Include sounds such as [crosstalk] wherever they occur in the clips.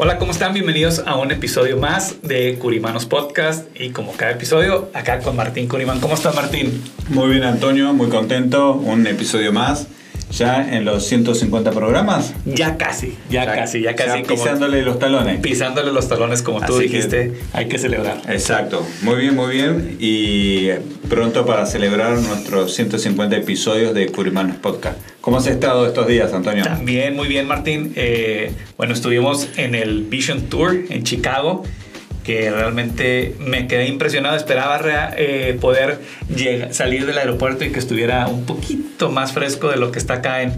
Hola, ¿cómo están? Bienvenidos a un episodio más de Curimanos Podcast y como cada episodio, acá con Martín Curiman. ¿Cómo estás, Martín? Muy bien, Antonio, muy contento. Un episodio más ya en los 150 programas. Ya casi, ya, casi, ya casi. pisándole los talones. Pisándole los talones, como tú dijiste, hay que celebrar. Exacto, muy bien, muy bien. Y pronto para celebrar nuestros 150 episodios de Curimanos Podcast. ¿Cómo has estado estos días, Antonio? También, muy bien, Martín. Eh, bueno, estuvimos en el Vision Tour en Chicago que realmente me quedé impresionado. Esperaba eh, poder salir del aeropuerto y que estuviera un poquito más fresco de lo que está acá en,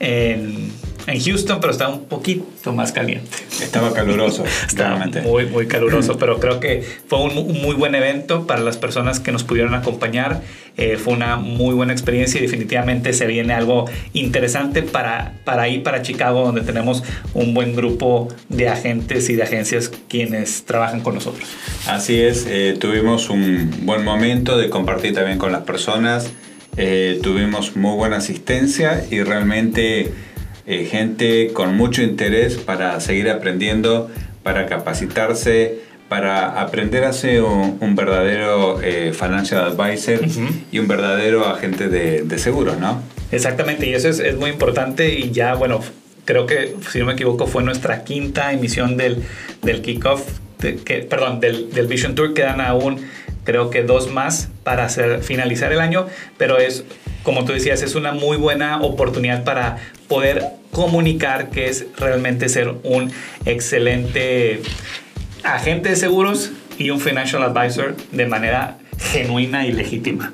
en en Houston, pero estaba un poquito más caliente. Estaba caluroso. [laughs] estaba muy, muy caluroso, [clears throat] pero creo que fue un, muy buen evento para las personas que nos pudieron acompañar. Eh, fue una muy buena experiencia y definitivamente se viene algo interesante para, para ir para Chicago, donde tenemos un buen grupo de agentes y de agencias quienes trabajan con nosotros. Así es, eh, tuvimos un buen momento de compartir también con las personas. Eh, tuvimos muy buena asistencia y realmente eh, gente con mucho interés para seguir aprendiendo, para capacitarse, para aprender a ser un, verdadero eh, financial advisor y un verdadero agente de, de, seguros, ¿no? Exactamente, y eso es, es, muy importante y ya, bueno, creo que, si no me equivoco, fue nuestra quinta emisión del, del kickoff, que, perdón, del, del Vision Tour, quedan aún creo que dos más para hacer, finalizar el año, pero es, como tú decías, es una muy buena oportunidad para poder comunicar que es realmente ser un excelente agente de seguros y un financial advisor de manera genuina y legítima.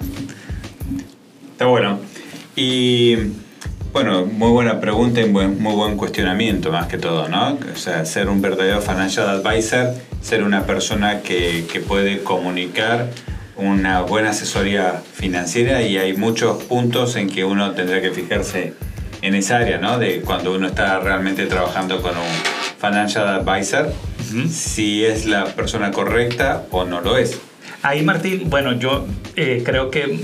Está bueno. Y bueno, muy buena pregunta y muy, muy buen cuestionamiento más que todo, ¿no? O sea, ser un verdadero financial advisor, ser una persona que, que puede comunicar una buena asesoría financiera y hay muchos puntos en que uno tendrá que fijarse en esa área, ¿no? De cuando uno está realmente trabajando con un financial advisor, si es la persona correcta o no lo es. Ahí, Martín, bueno, yo eh, creo que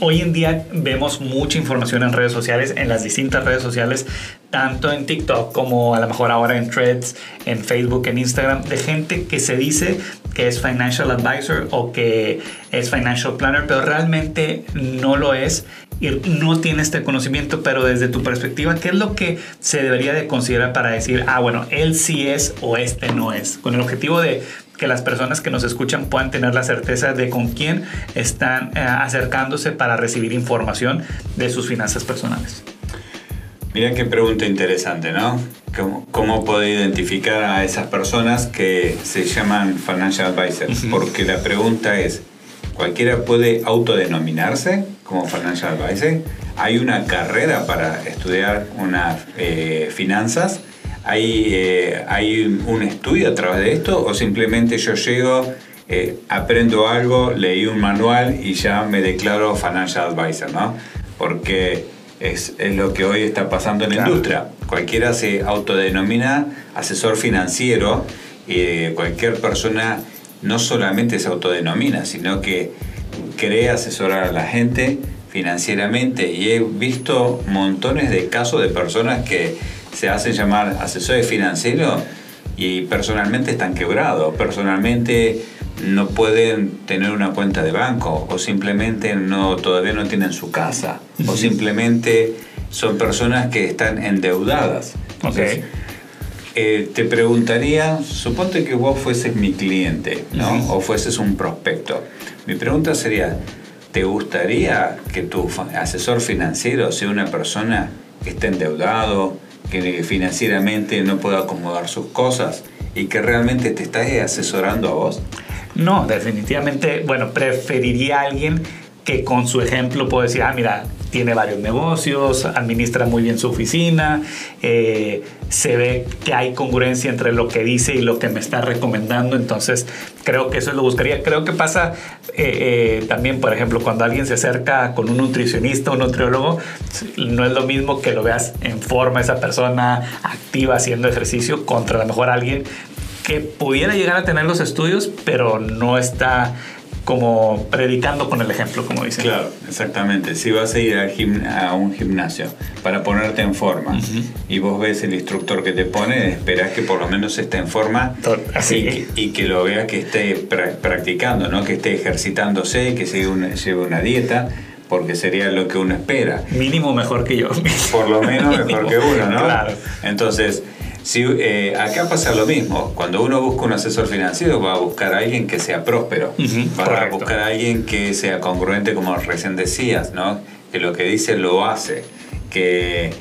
hoy en día vemos mucha información en redes sociales, en las distintas redes sociales, tanto en TikTok como a lo mejor ahora en Threads, en Facebook, en Instagram, de gente que se dice que es financial advisor o que es financial planner, pero realmente no lo es y no tiene este conocimiento, pero desde tu perspectiva, ¿qué es lo que se debería de considerar para decir, ah, bueno, él sí es o este no es? Con el objetivo de que las personas que nos escuchan puedan tener la certeza de con quién están eh, acercándose para recibir información de sus finanzas personales. Mira qué pregunta interesante, ¿no? ¿Cómo, cómo puedo identificar a esas personas que se llaman financial advisors? Porque la pregunta es, ¿cualquiera puede autodenominarse como financial advisor? ¿Hay una carrera para estudiar unas eh, finanzas? ¿Hay, eh, ¿Hay un estudio a través de esto o simplemente yo llego, eh, aprendo algo, leí un manual y ya me declaro financial advisor, ¿no? Porque es, es lo que hoy está pasando en la industria. Cualquiera se autodenomina asesor financiero y cualquier persona no solamente se autodenomina, sino que cree asesorar a la gente financieramente y he visto montones de casos de personas que se hacen llamar asesores financieros y personalmente están quebrados, personalmente no pueden tener una cuenta de banco o simplemente no, todavía no tienen su casa o simplemente son personas que están endeudadas. Eh, te preguntaría, suponte que vos fueses mi cliente ¿no? o fueses un prospecto. Mi pregunta sería, ¿te gustaría que tu asesor financiero sea una persona que esté endeudado, que financieramente no pueda acomodar sus cosas y que realmente te esté asesorando a vos? No, definitivamente, bueno, preferiría a alguien que con su ejemplo puede decir, ah, mira, tiene varios negocios, administra muy bien su oficina, eh, se ve que hay congruencia entre lo que dice y lo que me está recomendando, entonces creo que eso lo buscaría. Creo que pasa eh, eh, también, por ejemplo, cuando alguien se acerca con un nutricionista un nutriólogo, no es lo mismo que lo veas en forma esa persona activa haciendo ejercicio contra a lo mejor alguien que pudiera llegar a tener los estudios, pero no está como predicando con el ejemplo, como dicen. Claro, exactamente. Si vas a ir a un gimnasio para ponerte en forma y vos ves el instructor que te pone, esperás que por lo menos esté en forma Así. Y, que, lo vea que esté practicando, ¿no? que esté ejercitándose, que lleve una, lleve una dieta porque sería lo que uno espera. Mínimo mejor que yo. Por lo menos [laughs] mejor que uno, ¿no? Claro. Entonces, si, eh, acá pasa lo mismo. Cuando uno busca un asesor financiero, va a buscar a alguien que sea próspero. va a buscar a alguien que sea congruente, como recién decías, ¿no? Que lo que dice lo hace. Que,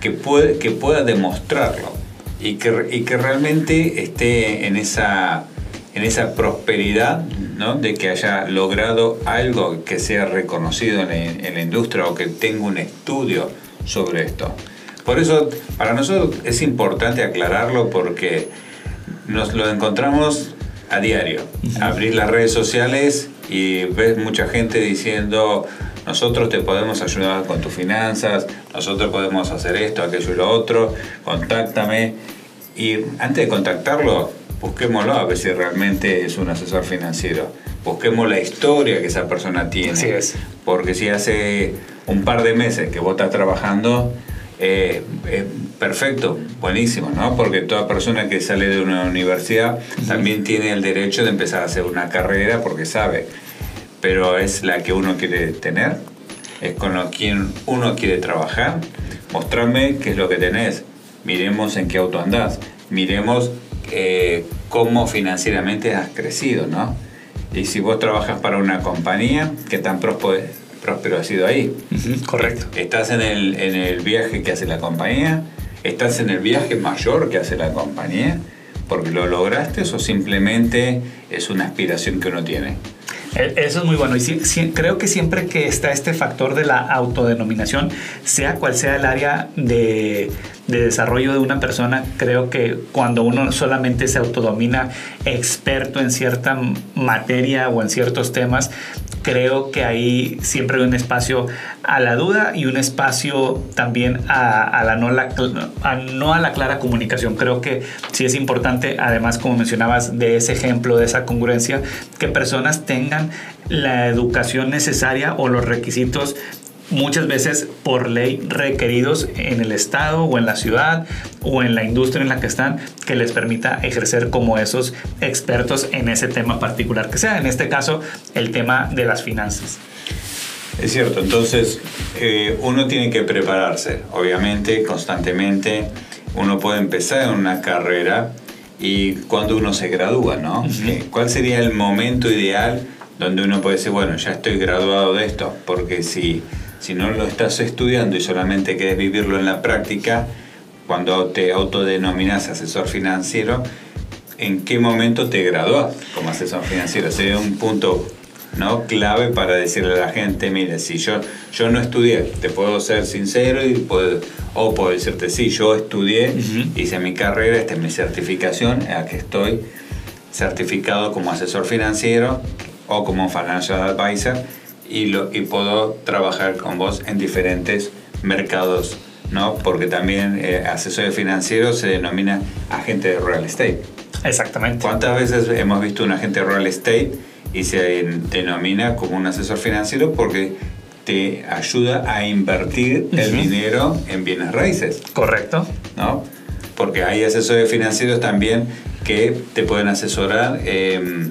que, puede, que pueda demostrarlo. Y que, y que realmente esté en esa, en esa prosperidad, ¿no? De que haya logrado algo que sea reconocido en, en la industria o que tenga un estudio sobre esto. Por eso, para nosotros es importante aclararlo porque nos lo encontramos a diario. Abrir las redes sociales y ves mucha gente diciendo, nosotros te podemos ayudar con tus finanzas, nosotros podemos hacer esto, aquello y lo otro, contáctame. Y antes de contactarlo, busquémoslo a ver si realmente es un asesor financiero. Busquemos la historia que esa persona tiene. Así es. Porque si hace un par de meses que vos estás trabajando, eh, perfecto, buenísimo, ¿no? Porque toda persona que sale de una universidad también tiene el derecho de empezar a hacer una carrera porque sabe, pero es la que uno quiere tener, es con lo quien uno quiere trabajar. Mostrame qué es lo que tenés, miremos en qué auto andás, miremos eh, cómo financieramente has crecido, ¿no? Y si vos trabajas para una compañía, ¿qué tan próspero próspero ha sido ahí. correcto. Estás en el, en el viaje que hace la compañía, estás en el viaje mayor que hace la compañía, porque lo lograste o simplemente es una aspiración que uno tiene. E, eso es muy bueno. Y creo que siempre que está este factor de la autodenominación, sea cual sea el área de, de, desarrollo de una persona, creo que cuando uno solamente se autodomina experto en cierta materia o en ciertos temas, creo que ahí siempre hay un espacio a la duda y un espacio también a, la, no, la, no a la clara comunicación. Creo que sí es importante, además, como mencionabas, de ese ejemplo, de esa congruencia, que personas tengan la educación necesaria o los requisitos muchas veces por ley requeridos en el estado o en la ciudad o en la industria en la que están que les permita ejercer como esos expertos en ese tema particular que sea, en este caso el tema de las finanzas. Es cierto, entonces eh, uno tiene que prepararse, obviamente, constantemente. Uno puede empezar en una carrera y cuando uno se gradúa, ¿no? Eh, ¿Cuál sería el momento ideal donde uno puede decir, bueno, ya estoy graduado de esto? Porque si si no lo estás estudiando y solamente quieres vivirlo en la práctica, cuando te autodenominas asesor financiero, ¿en qué momento te graduás como asesor financiero? Sería un punto ¿no? clave para decirle a la gente, mire, si yo, yo no estudié, te puedo ser sincero y puedo, o puedo decirte, sí, yo estudié, hice mi carrera, esta es mi certificación, aquí estoy certificado como asesor financiero o como financial advisor y, lo, y puedo trabajar con vos en diferentes mercados, ¿no? Porque también eh, asesor financiero se denomina agente de real estate. Exactamente. ¿Cuántas veces hemos visto un agente de real estate y se denomina como un asesor financiero porque te ayuda a invertir el dinero en bienes raíces? Correcto. ¿No? Porque hay asesores financieros también que te pueden asesorar. Eh,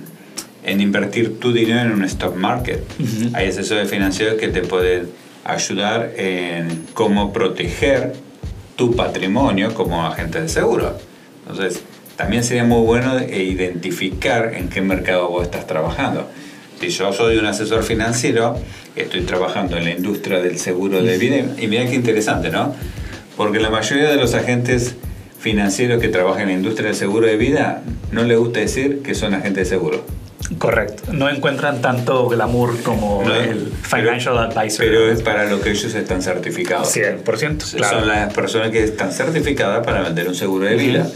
en invertir tu dinero en un stock market. Hay asesores financieros que te pueden ayudar en cómo proteger tu patrimonio como agente de seguro. Entonces, también sería muy bueno identificar en qué mercado vos estás trabajando. Si si yo soy un asesor financiero, estoy trabajando en la industria del seguro de vida, y mira qué interesante, ¿no? Porque la mayoría de los agentes financieros que trabajan en la industria del seguro de vida no les gusta decir que son agentes de seguro. Correcto. No encuentran tanto glamour como el financial advisor. Pero es para lo que ellos están certificados. 100%. Claro. Son las personas que están certificadas para vender un seguro de vida.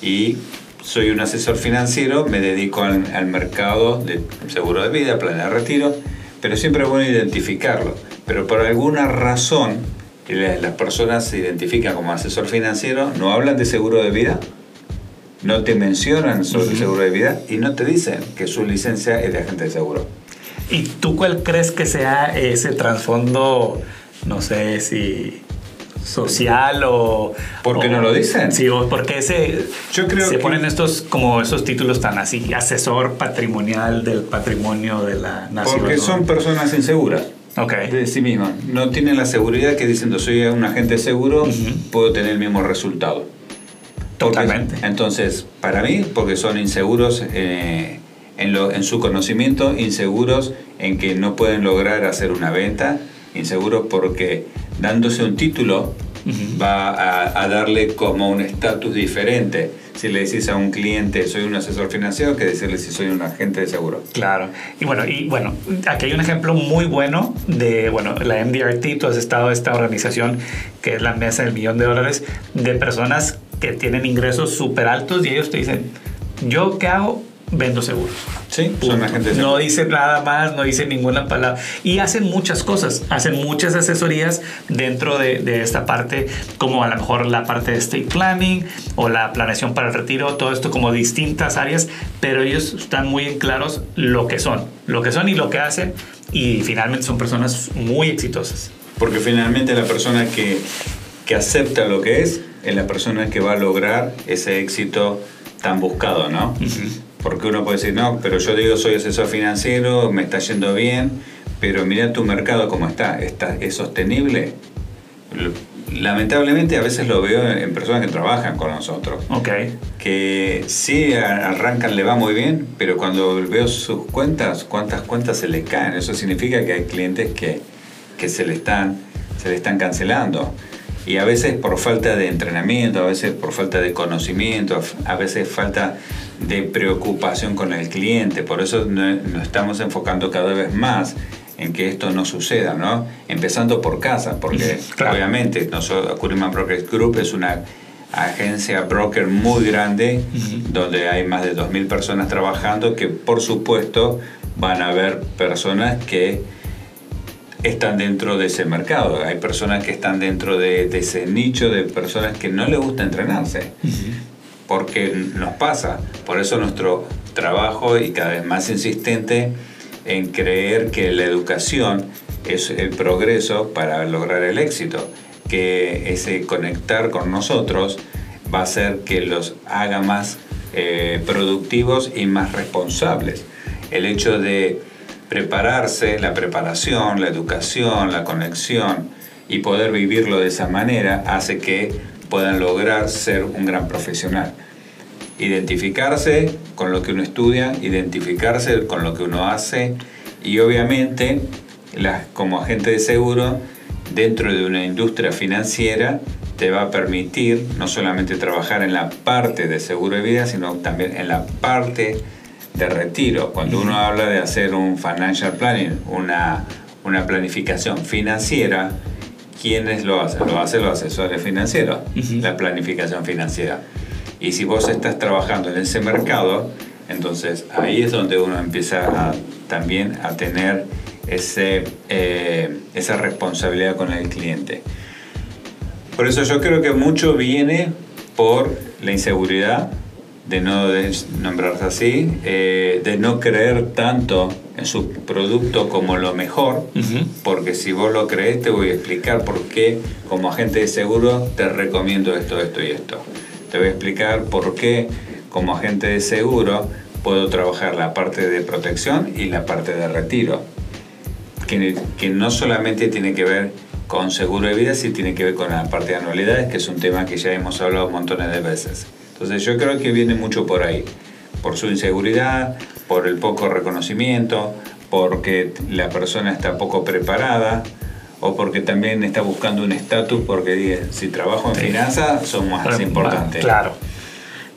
Y soy un asesor financiero, me dedico al, al, mercado de seguro de vida, plan de retiro, pero siempre es bueno identificarlo. Pero por alguna razón, las personas se identifican como asesor financiero, no hablan de seguro de vida, no te mencionan sobre el seguro de vida y no te dicen que su licencia es de agente de seguro. ¿Y tú cuál crees que sea ese trasfondo, no sé si social o... ¿Por qué no lo dicen? Sí, o porque se, Yo creo se ponen estos como esos títulos tan así, asesor patrimonial del patrimonio de la nación. Porque son personas inseguras. Okay. De sí mismas. No tienen la seguridad que diciendo soy un agente seguro, puedo tener el mismo resultado. Totalmente. entonces, para mí, porque son inseguros eh, en, lo, en su conocimiento, inseguros en que no pueden lograr hacer una venta, inseguros porque dándose un título va a, a, darle como un estatus diferente. Si le decís a un cliente soy un asesor financiero que decirle si soy un agente de seguro. Claro. Y bueno, y bueno, aquí hay un ejemplo muy bueno de, bueno, la MDRT, tú has estado esta organización que es la Mesa del Millón de Dólares, de personas que tienen ingresos súper altos y ellos te dicen, ¿yo qué hago? Vendo seguros. Sí, son agentes No dice nada más, no dice ninguna palabra. Y hacen muchas cosas, hacen muchas asesorías dentro de, de, esta parte, como a lo mejor la parte de estate planning o la planeación para el retiro, todo esto como distintas áreas, pero ellos están muy en claros lo que son, lo que son y lo que hacen, y finalmente son personas muy exitosas. Porque finalmente la persona que, que acepta lo que es, es la persona que va a lograr ese éxito tan buscado, ¿no? Uh -huh. Porque uno puede decir, no, pero yo digo soy asesor financiero, me está yendo bien, pero mira tu mercado cómo está, ¿está ¿es sostenible? Lamentablemente a veces lo veo en personas que trabajan con nosotros. Ok. Que sí arrancan, le va muy bien, pero cuando veo sus cuentas, cuántas cuentas se les caen. Eso significa que hay clientes que, que se, le están, se le están cancelando. Y a veces por falta de entrenamiento, a veces por falta de conocimiento, a veces falta de preocupación con el cliente. Por eso nos estamos enfocando cada vez más en que esto no suceda, ¿no? Empezando por casa, porque [laughs] claro. obviamente nosotros, Kuriman Brokers Group es una agencia broker muy grande, uh -huh. donde hay más de 2.000 personas trabajando, que por supuesto van a haber personas que están dentro de ese mercado. Hay personas que están dentro de, de ese nicho de personas que no les gusta entrenarse. Uh -huh. Porque nos pasa. Por eso nuestro trabajo y cada vez más insistente en creer que la educación es el progreso para lograr el éxito, que ese conectar con nosotros va a hacer que los haga más eh, productivos y más responsables. El hecho de prepararse, la preparación, la educación, la conexión y poder vivirlo de esa manera hace que puedan lograr ser un gran profesional. Identificarse con lo que uno estudia, identificarse con lo que uno hace y obviamente las, como agente de seguro dentro de una industria financiera te va a permitir no solamente trabajar en la parte de seguro de vida, sino también en la parte de retiro. Cuando uno habla de hacer un financial planning, una, una planificación financiera, ¿quiénes lo hacen? Lo hacen los asesores financieros, uh -huh. la planificación financiera. Y si vos estás trabajando en ese mercado, entonces ahí es donde uno empieza a, también a tener ese, eh, esa responsabilidad con el cliente. Por eso yo creo que mucho viene por la inseguridad, de no nombrarse así, eh, de no creer tanto en su producto como lo mejor, uh -huh. porque si vos lo crees te voy a explicar por qué como agente de seguro te recomiendo esto, esto y esto te voy a explicar por qué como agente de seguro puedo trabajar la parte de protección y la parte de retiro, que, que no solamente tiene que ver con seguro de vida, sino tiene que ver con la parte de anualidades, que es un tema que ya hemos hablado montones de veces. Entonces yo creo que viene mucho por ahí, por su inseguridad, por el poco reconocimiento, porque la persona está poco preparada o porque también está buscando un estatus porque si trabajo en finanzas son más importantes. Claro.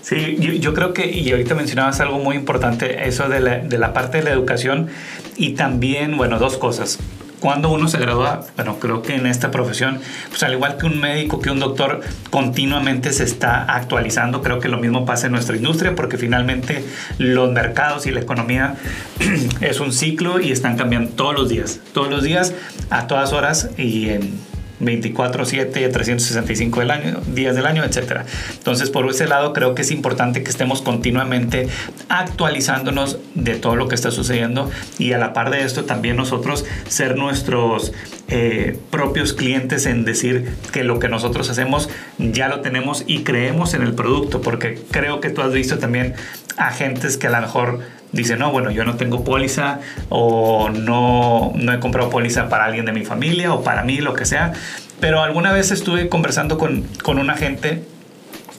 Sí, yo, creo que, y ahorita mencionabas algo muy importante, eso de la, de la parte de la educación y también, bueno, dos cosas cuando uno se gradúa, bueno, creo que en esta profesión, pues al igual que un médico, que un doctor, continuamente se está actualizando. Creo que lo mismo pasa en nuestra industria, porque finalmente los mercados y la economía [clears throat] es un ciclo y están cambiando todos los días, todos los días, a todas horas y en 24, 7, 365 del año, días del año, etc. Entonces, por ese lado, creo que es importante que estemos continuamente actualizándonos de todo lo que está sucediendo y a la par de esto también nosotros ser nuestros eh, propios clientes en decir que lo que nosotros hacemos ya lo tenemos y creemos en el producto, porque creo que tú has visto también agentes que a lo mejor dice, no, bueno, yo no tengo póliza o no, no he comprado póliza para alguien de mi familia o para mí, lo que sea. Pero alguna vez estuve conversando con, con un agente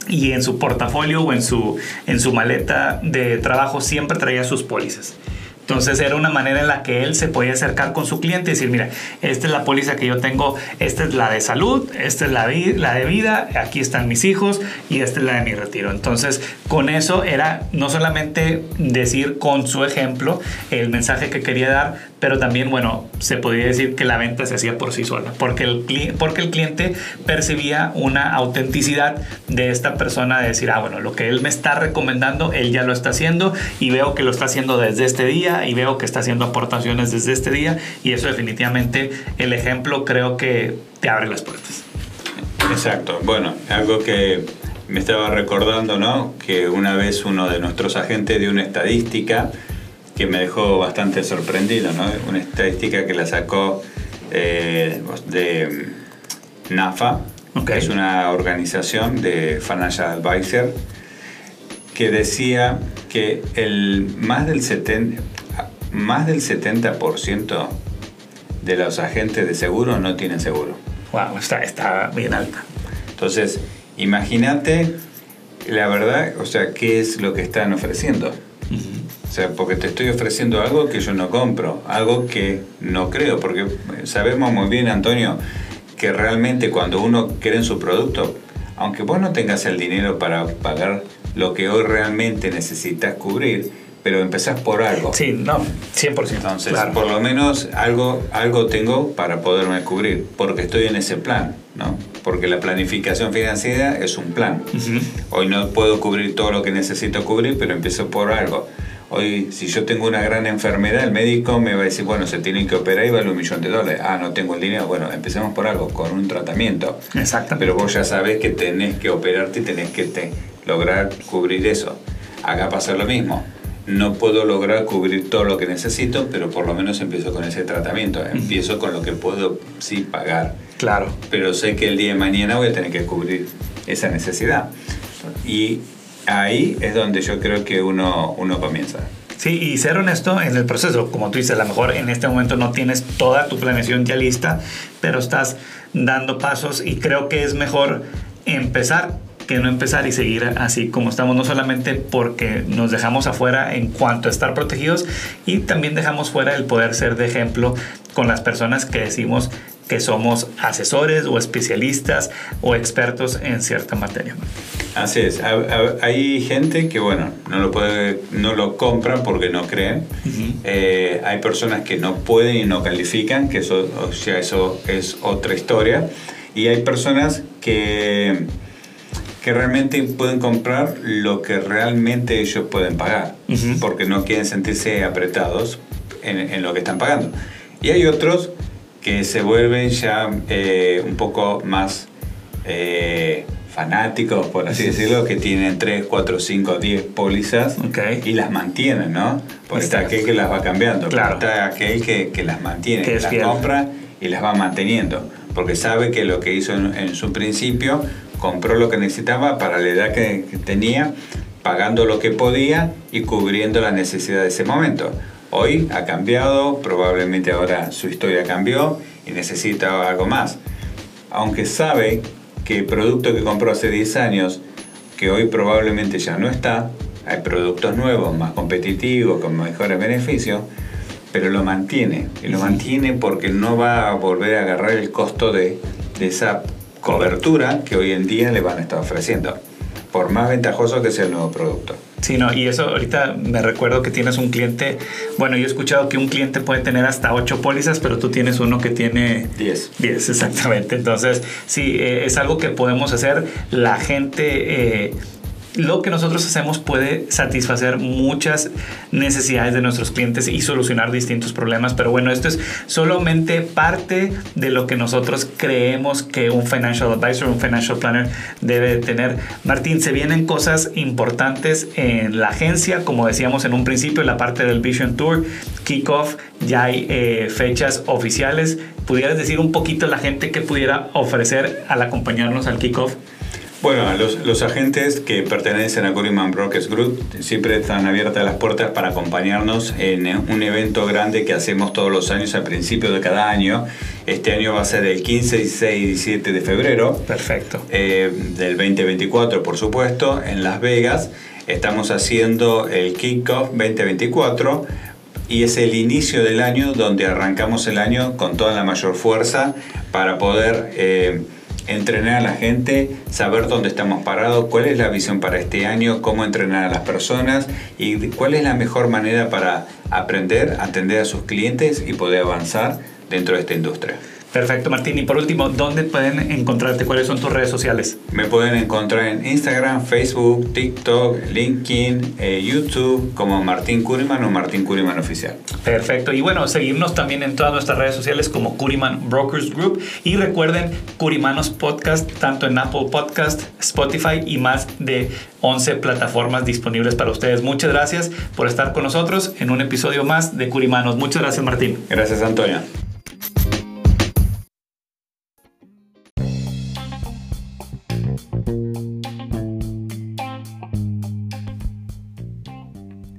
y en su portafolio o en su, en su maleta de trabajo siempre traía sus pólizas. Entonces era una manera en la que él se podía acercar con su cliente y decir, mira, esta es la póliza que yo tengo, esta es la de salud, esta es la, la de vida, aquí están mis hijos y esta es la de mi retiro. Entonces con eso era no solamente decir con su ejemplo el mensaje que quería dar, pero también, bueno, se podría decir que la venta se hacía por sí sola, porque el, porque el cliente percibía una autenticidad de esta persona de decir, ah, bueno, lo que él me está recomendando, él ya lo está haciendo y veo que lo está haciendo desde este día y veo que está haciendo aportaciones desde este día y eso definitivamente el ejemplo creo que te abre las puertas. Exacto, bueno, algo que me estaba recordando, ¿no? Que una vez uno de nuestros agentes dio una estadística que me dejó bastante sorprendido, ¿no? Una estadística que la sacó eh, de NAFA, que es una organización de Financial Advisor, que decía que el, más, del 70, más del 70% de los agentes de seguro no tienen seguro. Wow, está, está bien alta. Entonces, imagínate la verdad, o sea, qué es lo que están ofreciendo. O sea, porque te estoy ofreciendo algo que yo no compro, algo que no creo, porque sabemos muy bien, Antonio, que realmente cuando uno cree en su producto, aunque vos no tengas el dinero para pagar lo que hoy realmente necesitas cubrir, pero empezás por algo. Sí, no, 100%. Entonces, por lo menos algo, algo tengo para poderme cubrir, porque estoy en ese plan, ¿no? Porque la planificación financiera es un plan. Hoy no puedo cubrir todo lo que necesito cubrir, pero empiezo por algo. Hoy, si yo tengo una gran enfermedad, el médico me va a decir, bueno, se tienen que operar y vale un millón de dólares. Ah, no tengo el dinero. Bueno, empecemos por algo, con un tratamiento. Exacto. Pero vos ya sabés que tenés que operarte y tenés que lograr cubrir eso. Acá pasa lo mismo. No puedo lograr cubrir todo lo que necesito, pero por lo menos empiezo con ese tratamiento. Empiezo con lo que puedo sí pagar. Claro. Pero sé que el día de mañana voy a tener que cubrir esa necesidad. Y ahí es donde yo creo que uno, uno comienza. Sí, y ser honesto en el proceso. Como tú dices, a lo mejor en este momento no tienes toda tu planeación ya lista, pero estás dando pasos y creo que es mejor empezar que no empezar y seguir así como estamos, no solamente porque nos dejamos afuera en cuanto a estar protegidos y también dejamos fuera el poder ser de ejemplo con las personas que decimos que somos asesores o especialistas o expertos en cierta materia. Así es. Hay gente que, bueno, no lo, puede, no lo compran porque no creen. Eh, hay personas que no pueden y no califican, que eso, o sea, eso es otra historia. Y hay personas que, que realmente pueden comprar lo que realmente ellos pueden pagar, porque no quieren sentirse apretados en, en lo que están pagando. Y hay otros que se vuelven ya eh, un poco más eh, fanáticos, por así decirlo, que tienen 3, 4, 5, 10 pólizas y las mantienen, ¿no? Porque está aquel que las va cambiando, claro. está aquel que, que las mantiene, que, las compra y las va manteniendo, porque sabe que lo que hizo en, su principio, compró lo que necesitaba para la edad que tenía, pagando lo que podía y cubriendo la necesidad de ese momento. Hoy ha cambiado, probablemente ahora su historia cambió y necesita algo más. Aunque sabe que el producto que compró hace 10 años, que hoy probablemente ya no está, hay productos nuevos, más competitivos, con mejores beneficios, pero lo mantiene. Y lo mantiene porque no va a volver a agarrar el costo de, de esa cobertura que hoy en día le van a estar ofreciendo, por más ventajoso que sea el nuevo producto. Sí, no, y eso ahorita me recuerdo que tienes un cliente, bueno, yo he escuchado que un cliente puede tener hasta 8 pólizas, pero tú tienes uno que tiene 10. 10, exactamente. Entonces, sí, eh, es algo que podemos hacer. La gente... Eh, lo que nosotros hacemos puede satisfacer muchas necesidades de nuestros clientes y solucionar distintos problemas. Pero bueno, esto es solamente parte de lo que nosotros creemos que un financial advisor, un financial planner debe tener. Martín, se vienen cosas importantes en la agencia, como decíamos en un principio, la parte del Vision Tour, kickoff, ya hay eh, fechas oficiales. ¿Pudieras decir un poquito la gente que pudiera ofrecer al acompañarnos al kickoff? Bueno, los, los, agentes que pertenecen a Curiman Brokers Group siempre están abiertas las puertas para acompañarnos en un evento grande que hacemos todos los años al principio de cada año. Este año va a ser el 15, 16 y 17 de febrero. Perfecto. Eh, del 2024, por supuesto, en Las Vegas. Estamos haciendo el Kickoff 2024 y es el inicio del año donde arrancamos el año con toda la mayor fuerza para poder... Eh, entrenar a la gente, saber dónde estamos parados, cuál es la visión para este año, cómo entrenar a las personas y cuál es la mejor manera para aprender, atender a sus clientes y poder avanzar dentro de esta industria. Perfecto, Martín. Y por último, ¿dónde pueden encontrarte? ¿Cuáles son tus redes sociales? Me pueden encontrar en Instagram, Facebook, TikTok, LinkedIn, eh, YouTube, como Martín Curiman o Martín Curiman Oficial. Perfecto. Y bueno, seguirnos también en todas nuestras redes sociales como Curiman Brokers Group. Y recuerden, Curimanos Podcast, tanto en Apple Podcast, Spotify y más de 11 plataformas disponibles para ustedes. Muchas gracias por estar con nosotros en un episodio más de Curimanos. Muchas gracias, Martín. Gracias, Antonio.